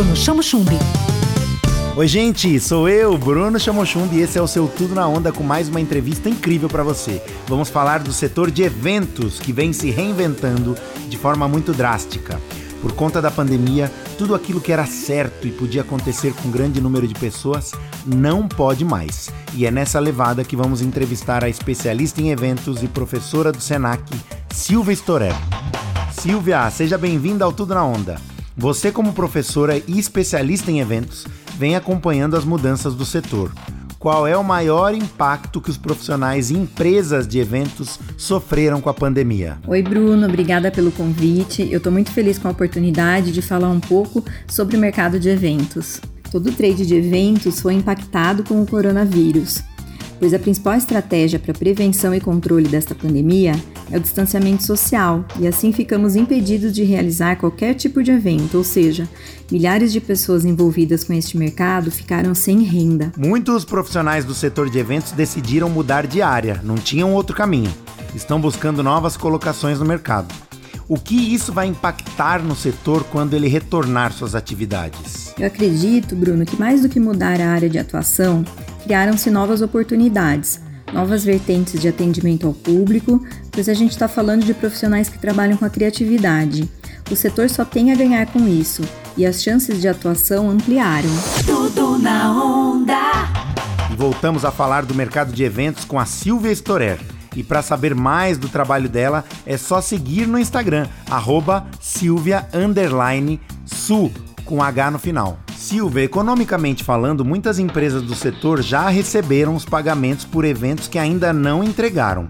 Bruno Chamo Chumbi. Oi, gente, sou eu, Bruno Chamochumbi, e esse é o seu Tudo na Onda com mais uma entrevista incrível para você. Vamos falar do setor de eventos que vem se reinventando de forma muito drástica. Por conta da pandemia, tudo aquilo que era certo e podia acontecer com um grande número de pessoas não pode mais. E é nessa levada que vamos entrevistar a especialista em eventos e professora do SENAC, Silvia Storé. Silvia, seja bem-vinda ao Tudo na Onda. Você, como professora e especialista em eventos, vem acompanhando as mudanças do setor. Qual é o maior impacto que os profissionais e empresas de eventos sofreram com a pandemia? Oi, Bruno, obrigada pelo convite. Eu estou muito feliz com a oportunidade de falar um pouco sobre o mercado de eventos. Todo o trade de eventos foi impactado com o coronavírus pois a principal estratégia para prevenção e controle desta pandemia é o distanciamento social, e assim ficamos impedidos de realizar qualquer tipo de evento, ou seja, milhares de pessoas envolvidas com este mercado ficaram sem renda. Muitos profissionais do setor de eventos decidiram mudar de área, não tinham outro caminho. Estão buscando novas colocações no mercado. O que isso vai impactar no setor quando ele retornar suas atividades? Eu acredito, Bruno, que mais do que mudar a área de atuação, criaram-se novas oportunidades, novas vertentes de atendimento ao público, pois a gente está falando de profissionais que trabalham com a criatividade. O setor só tem a ganhar com isso e as chances de atuação ampliaram. Tudo na onda. E voltamos a falar do mercado de eventos com a Silvia Storer. E para saber mais do trabalho dela, é só seguir no Instagram, arroba Silvia Su, com H no final. Silvia, economicamente falando, muitas empresas do setor já receberam os pagamentos por eventos que ainda não entregaram.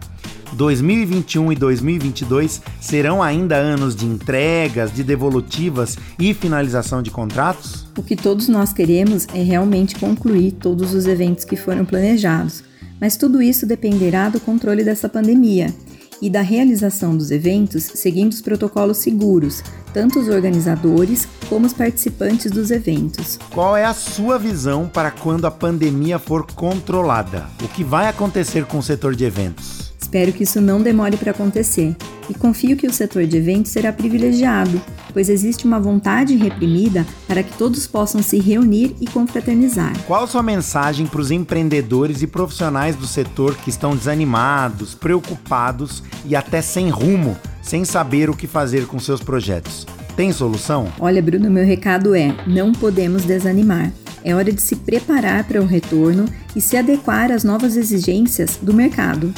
2021 e 2022 serão ainda anos de entregas, de devolutivas e finalização de contratos? O que todos nós queremos é realmente concluir todos os eventos que foram planejados, mas tudo isso dependerá do controle dessa pandemia e da realização dos eventos seguindo os protocolos seguros, tanto os organizadores como os participantes dos eventos. Qual é a sua visão para quando a pandemia for controlada? O que vai acontecer com o setor de eventos? Espero que isso não demore para acontecer e confio que o setor de eventos será privilegiado, pois existe uma vontade reprimida para que todos possam se reunir e confraternizar. Qual sua mensagem para os empreendedores e profissionais do setor que estão desanimados, preocupados e até sem rumo, sem saber o que fazer com seus projetos? Tem solução? Olha, Bruno, meu recado é: não podemos desanimar. É hora de se preparar para o retorno e se adequar às novas exigências do mercado.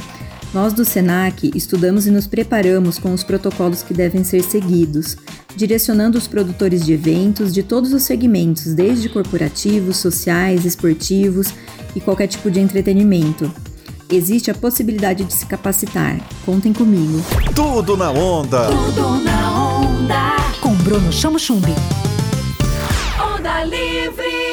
Nós do SENAC estudamos e nos preparamos com os protocolos que devem ser seguidos, direcionando os produtores de eventos de todos os segmentos, desde corporativos, sociais, esportivos e qualquer tipo de entretenimento. Existe a possibilidade de se capacitar. Contem comigo. Tudo na onda. Tudo na onda. Com Bruno Chamo Chumbi. Onda livre.